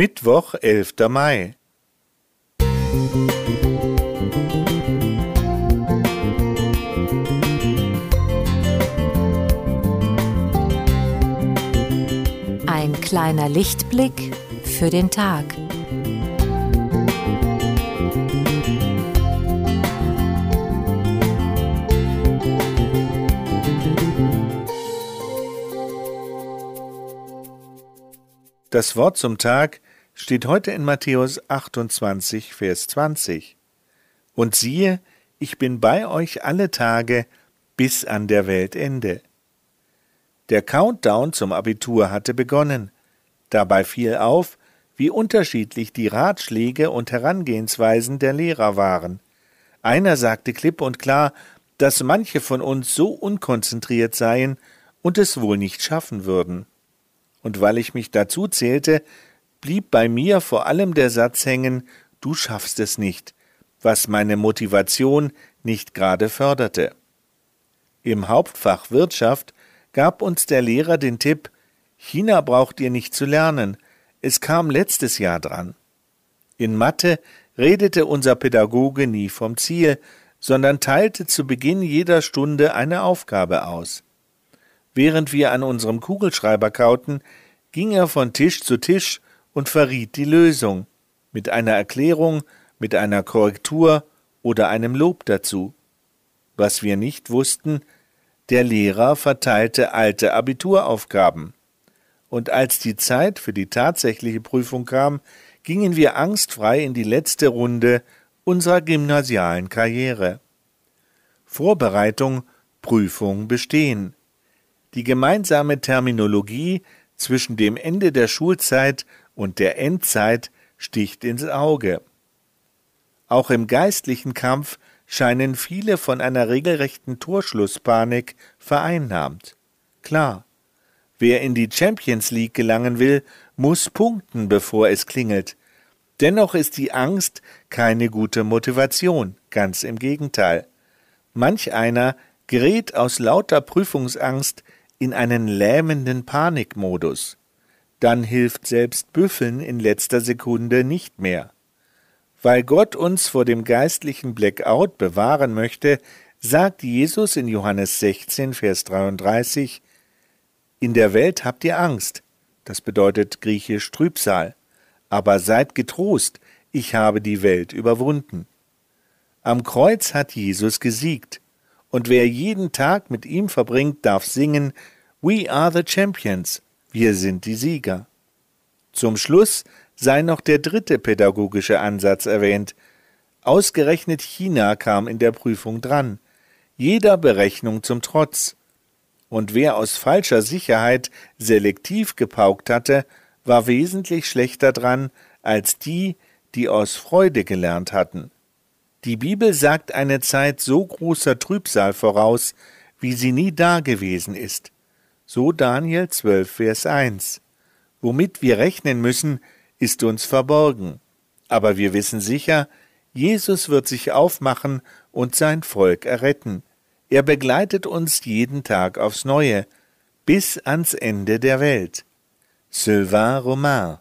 Mittwoch, 11. Mai. Ein kleiner Lichtblick für den Tag. Das Wort zum Tag steht heute in Matthäus 28, Vers 20. Und siehe, ich bin bei euch alle Tage bis an der Weltende. Der Countdown zum Abitur hatte begonnen. Dabei fiel auf, wie unterschiedlich die Ratschläge und Herangehensweisen der Lehrer waren. Einer sagte klipp und klar, dass manche von uns so unkonzentriert seien und es wohl nicht schaffen würden und weil ich mich dazu zählte, blieb bei mir vor allem der Satz hängen, du schaffst es nicht, was meine Motivation nicht gerade förderte. Im Hauptfach Wirtschaft gab uns der Lehrer den Tipp, China braucht ihr nicht zu lernen, es kam letztes Jahr dran. In Mathe redete unser Pädagoge nie vom Ziel, sondern teilte zu Beginn jeder Stunde eine Aufgabe aus. Während wir an unserem Kugelschreiber kauten, ging er von Tisch zu Tisch und verriet die Lösung, mit einer Erklärung, mit einer Korrektur oder einem Lob dazu. Was wir nicht wussten, der Lehrer verteilte alte Abituraufgaben. Und als die Zeit für die tatsächliche Prüfung kam, gingen wir angstfrei in die letzte Runde unserer gymnasialen Karriere. Vorbereitung, Prüfung bestehen. Die gemeinsame Terminologie zwischen dem Ende der Schulzeit und der Endzeit sticht ins Auge. Auch im geistlichen Kampf scheinen viele von einer regelrechten Torschlusspanik vereinnahmt. Klar, wer in die Champions League gelangen will, muss punkten, bevor es klingelt. Dennoch ist die Angst keine gute Motivation, ganz im Gegenteil. Manch einer gerät aus lauter Prüfungsangst in einen lähmenden Panikmodus. Dann hilft selbst Büffeln in letzter Sekunde nicht mehr. Weil Gott uns vor dem geistlichen Blackout bewahren möchte, sagt Jesus in Johannes 16, Vers 33, In der Welt habt ihr Angst, das bedeutet griechisch Trübsal, aber seid getrost, ich habe die Welt überwunden. Am Kreuz hat Jesus gesiegt, und wer jeden Tag mit ihm verbringt, darf singen We are the champions, wir sind die Sieger. Zum Schluss sei noch der dritte pädagogische Ansatz erwähnt. Ausgerechnet China kam in der Prüfung dran, jeder Berechnung zum Trotz. Und wer aus falscher Sicherheit selektiv gepaukt hatte, war wesentlich schlechter dran als die, die aus Freude gelernt hatten. Die Bibel sagt eine Zeit so großer Trübsal voraus, wie sie nie dagewesen ist. So Daniel 12, Vers 1. Womit wir rechnen müssen, ist uns verborgen. Aber wir wissen sicher, Jesus wird sich aufmachen und sein Volk erretten. Er begleitet uns jeden Tag aufs Neue, bis ans Ende der Welt. Sylvain Romain